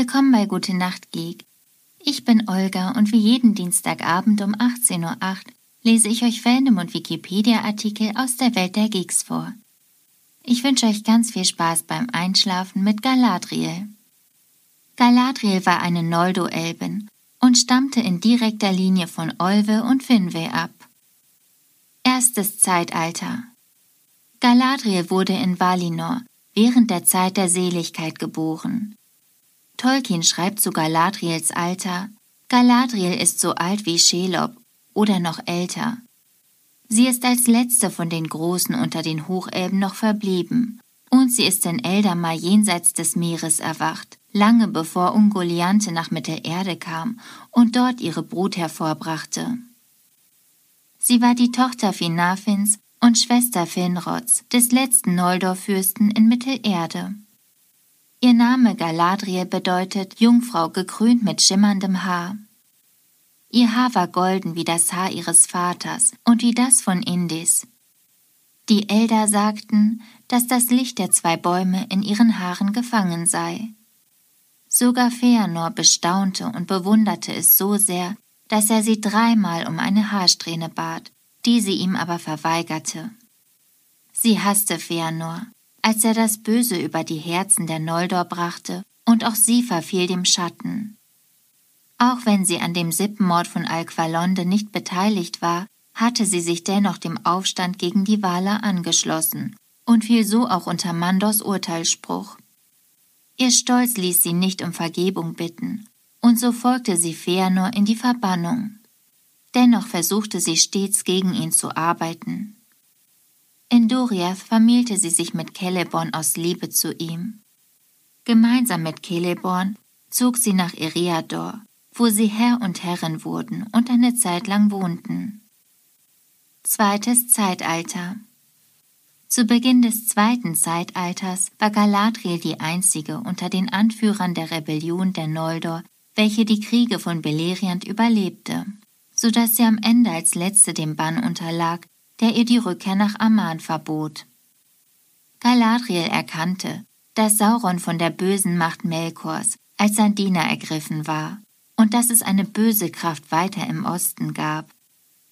Willkommen bei Gute Nacht Geek. Ich bin Olga und wie jeden Dienstagabend um 18.08 Uhr lese ich euch Fandom und Wikipedia-Artikel aus der Welt der Geeks vor. Ich wünsche euch ganz viel Spaß beim Einschlafen mit Galadriel. Galadriel war eine Noldo-Elbin und stammte in direkter Linie von Olve und Finwë ab. Erstes Zeitalter Galadriel wurde in Valinor während der Zeit der Seligkeit geboren. Tolkien schreibt zu Galadriels Alter, Galadriel ist so alt wie Shelob oder noch älter. Sie ist als letzte von den Großen unter den Hochelben noch verblieben, und sie ist in Eldamar jenseits des Meeres erwacht, lange bevor Ungoliante nach Mittelerde kam und dort ihre Brut hervorbrachte. Sie war die Tochter Finafins und Schwester Finrods, des letzten Noldor-Fürsten in Mittelerde. Ihr Name Galadriel bedeutet Jungfrau gekrönt mit schimmerndem Haar. Ihr Haar war golden wie das Haar ihres Vaters und wie das von Indis. Die Elder sagten, dass das Licht der zwei Bäume in ihren Haaren gefangen sei. Sogar Feanor bestaunte und bewunderte es so sehr, dass er sie dreimal um eine Haarsträhne bat, die sie ihm aber verweigerte. Sie hasste Feanor, als er das Böse über die Herzen der Noldor brachte, und auch sie verfiel dem Schatten. Auch wenn sie an dem Sippenmord von Alqualonde nicht beteiligt war, hatte sie sich dennoch dem Aufstand gegen die Waler angeschlossen und fiel so auch unter Mandos Urteilsspruch. Ihr Stolz ließ sie nicht um Vergebung bitten, und so folgte sie Feanor in die Verbannung. Dennoch versuchte sie stets gegen ihn zu arbeiten. In Doriath vermählte sie sich mit Celeborn aus Liebe zu ihm. Gemeinsam mit Celeborn zog sie nach Eriador, wo sie Herr und Herrin wurden und eine Zeit lang wohnten. Zweites Zeitalter Zu Beginn des zweiten Zeitalters war Galadriel die einzige unter den Anführern der Rebellion der Noldor, welche die Kriege von Beleriand überlebte, so dass sie am Ende als letzte dem Bann unterlag, der ihr die Rückkehr nach Aman verbot. Galadriel erkannte, dass Sauron von der bösen Macht Melkors als sein Diener ergriffen war und dass es eine böse Kraft weiter im Osten gab.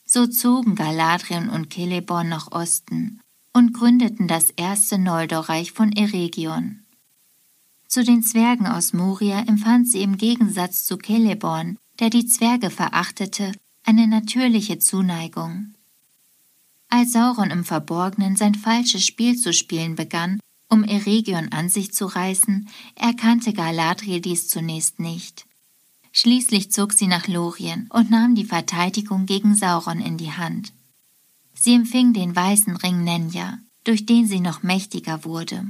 So zogen Galadriel und Celeborn nach Osten und gründeten das erste Noldorreich von Eregion. Zu den Zwergen aus Moria empfand sie im Gegensatz zu Celeborn, der die Zwerge verachtete, eine natürliche Zuneigung. Als Sauron im Verborgenen sein falsches Spiel zu spielen begann, um Eregion an sich zu reißen, erkannte Galadriel dies zunächst nicht. Schließlich zog sie nach Lorien und nahm die Verteidigung gegen Sauron in die Hand. Sie empfing den weißen Ring Nenja, durch den sie noch mächtiger wurde.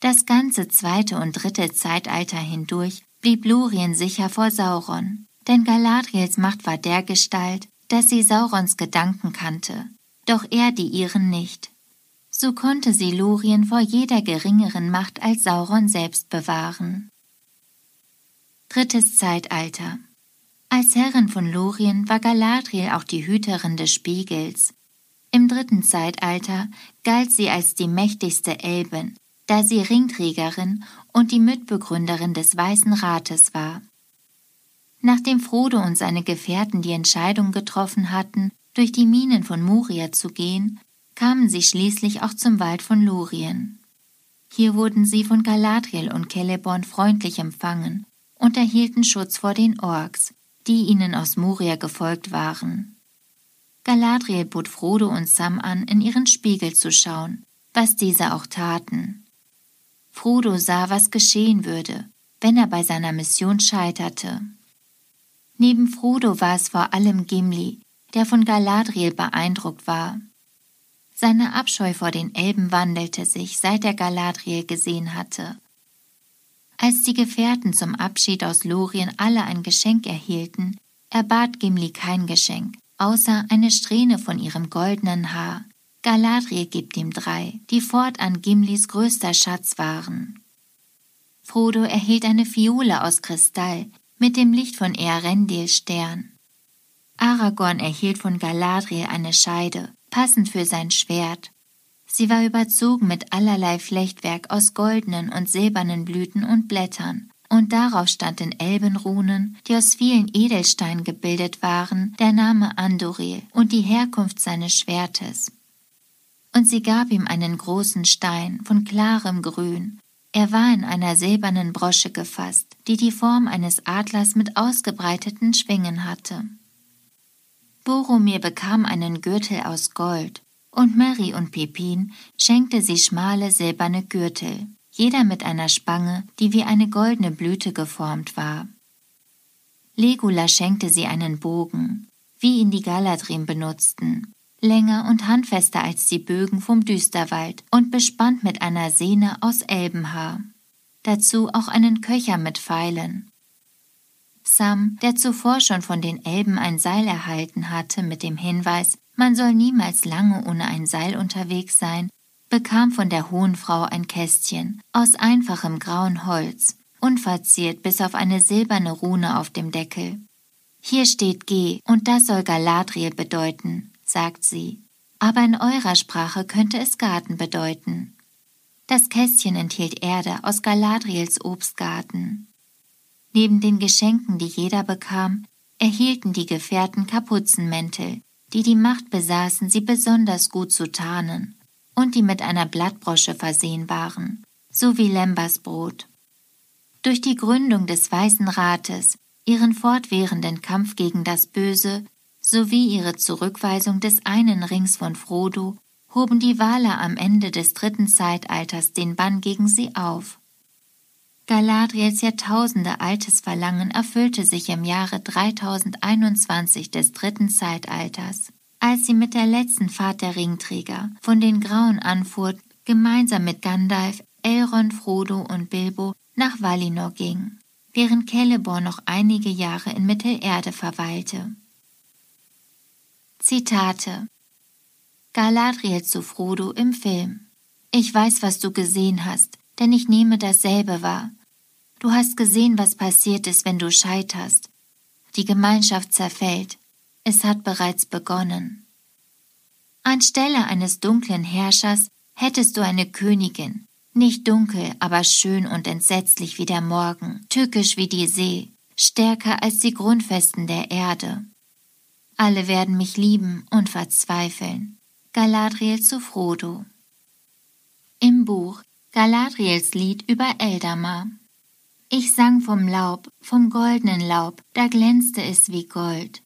Das ganze zweite und dritte Zeitalter hindurch blieb Lorien sicher vor Sauron, denn Galadriels Macht war dergestalt, dass sie Saurons Gedanken kannte doch er die ihren nicht. So konnte sie Lorien vor jeder geringeren Macht als Sauron selbst bewahren. Drittes Zeitalter Als Herrin von Lorien war Galadriel auch die Hüterin des Spiegels. Im dritten Zeitalter galt sie als die mächtigste Elbin, da sie Ringträgerin und die Mitbegründerin des Weißen Rates war. Nachdem Frodo und seine Gefährten die Entscheidung getroffen hatten, durch die Minen von Moria zu gehen, kamen sie schließlich auch zum Wald von Lorien. Hier wurden sie von Galadriel und Celeborn freundlich empfangen und erhielten Schutz vor den Orks, die ihnen aus Moria gefolgt waren. Galadriel bot Frodo und Sam an, in ihren Spiegel zu schauen, was diese auch taten. Frodo sah, was geschehen würde, wenn er bei seiner Mission scheiterte. Neben Frodo war es vor allem Gimli, der von Galadriel beeindruckt war. Seine Abscheu vor den Elben wandelte sich, seit er Galadriel gesehen hatte. Als die Gefährten zum Abschied aus Lorien alle ein Geschenk erhielten, erbat Gimli kein Geschenk, außer eine Strähne von ihrem goldenen Haar. Galadriel gibt ihm drei, die fortan Gimlis größter Schatz waren. Frodo erhielt eine Fiole aus Kristall mit dem Licht von Earendils Stern. Aragorn erhielt von Galadriel eine Scheide, passend für sein Schwert. Sie war überzogen mit allerlei Flechtwerk aus goldenen und silbernen Blüten und Blättern, und darauf stand in Elbenrunen, die aus vielen Edelsteinen gebildet waren, der Name Andoril und die Herkunft seines Schwertes. Und sie gab ihm einen großen Stein von klarem Grün. Er war in einer silbernen Brosche gefasst, die die Form eines Adlers mit ausgebreiteten Schwingen hatte. Boromir bekam einen Gürtel aus Gold, und Mary und Pepin schenkte sie schmale silberne Gürtel, jeder mit einer Spange, die wie eine goldene Blüte geformt war. Legula schenkte sie einen Bogen, wie ihn die Galadrim benutzten, länger und handfester als die Bögen vom Düsterwald und bespannt mit einer Sehne aus Elbenhaar. Dazu auch einen Köcher mit Pfeilen. Sam, der zuvor schon von den Elben ein Seil erhalten hatte mit dem Hinweis, man soll niemals lange ohne ein Seil unterwegs sein, bekam von der hohen Frau ein Kästchen aus einfachem grauen Holz, unverziert bis auf eine silberne Rune auf dem Deckel. Hier steht G und das soll Galadriel bedeuten, sagt sie. Aber in eurer Sprache könnte es Garten bedeuten. Das Kästchen enthielt Erde aus Galadriels Obstgarten. Neben den Geschenken, die jeder bekam, erhielten die Gefährten Kapuzenmäntel, die die Macht besaßen, sie besonders gut zu tarnen, und die mit einer Blattbrosche versehen waren, sowie Lembas Brot. Durch die Gründung des Weißen Rates, ihren fortwährenden Kampf gegen das Böse sowie ihre Zurückweisung des einen Rings von Frodo hoben die Waler am Ende des dritten Zeitalters den Bann gegen sie auf. Galadriels Jahrtausende altes Verlangen erfüllte sich im Jahre 3021 des dritten Zeitalters, als sie mit der letzten Fahrt der Ringträger von den Grauen anfuhr, gemeinsam mit Gandalf, Elrond, Frodo und Bilbo nach Valinor ging, während Celeborn noch einige Jahre in Mittelerde verweilte. Zitate Galadriel zu Frodo im Film Ich weiß, was du gesehen hast, denn ich nehme dasselbe wahr. Du hast gesehen, was passiert ist, wenn du scheiterst. Die Gemeinschaft zerfällt. Es hat bereits begonnen. Anstelle eines dunklen Herrschers hättest du eine Königin, nicht dunkel, aber schön und entsetzlich wie der Morgen, tückisch wie die See, stärker als die Grundfesten der Erde. Alle werden mich lieben und verzweifeln. Galadriel zu Frodo. Im Buch Galadriels Lied über Eldamar ich sang vom Laub, vom goldenen Laub, da glänzte es wie Gold.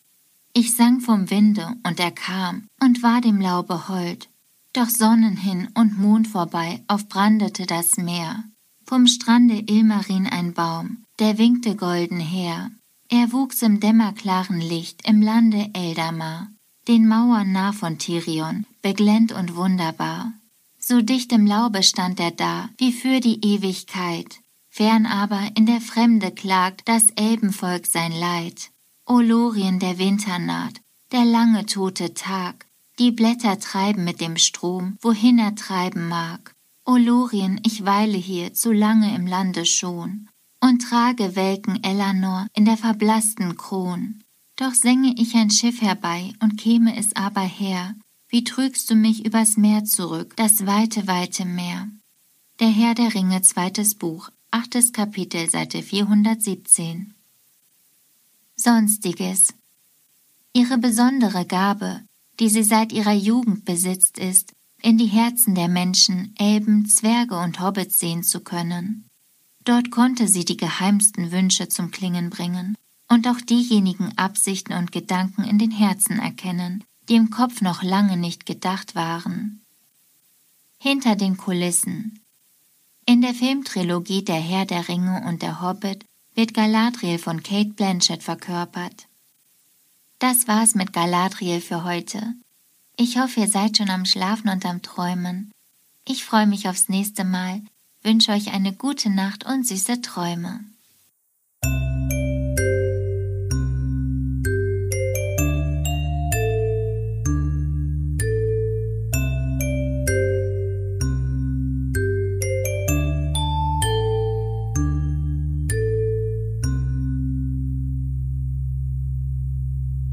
Ich sang vom Winde, und er kam und war dem Laube hold. Doch Sonnen hin und Mond vorbei aufbrandete das Meer. Vom Strande Ilmarin ein Baum, der winkte golden her. Er wuchs im dämmerklaren Licht im Lande Eldamar, den Mauern nah von Tirion, beglänzt und wunderbar. So dicht im Laube stand er da, wie für die Ewigkeit, Fern aber in der Fremde klagt das Elbenvolk sein Leid. O Lorien, der Winter naht, der lange tote Tag, die Blätter treiben mit dem Strom, wohin er treiben mag. O Lorien, ich weile hier zu lange im Lande schon und trage welken Elanor in der verblassten Kron. Doch sänge ich ein Schiff herbei und käme es aber her, wie trügst du mich übers Meer zurück, das weite, weite Meer. Der Herr der Ringe, zweites Buch, Achtes Kapitel, Seite 417. Sonstiges. Ihre besondere Gabe, die sie seit ihrer Jugend besitzt, ist, in die Herzen der Menschen, Elben, Zwerge und Hobbits sehen zu können. Dort konnte sie die geheimsten Wünsche zum Klingen bringen und auch diejenigen Absichten und Gedanken in den Herzen erkennen, die im Kopf noch lange nicht gedacht waren. Hinter den Kulissen, in der Filmtrilogie Der Herr der Ringe und der Hobbit wird Galadriel von Kate Blanchett verkörpert. Das war's mit Galadriel für heute. Ich hoffe, ihr seid schon am Schlafen und am Träumen. Ich freue mich aufs nächste Mal, wünsche euch eine gute Nacht und süße Träume.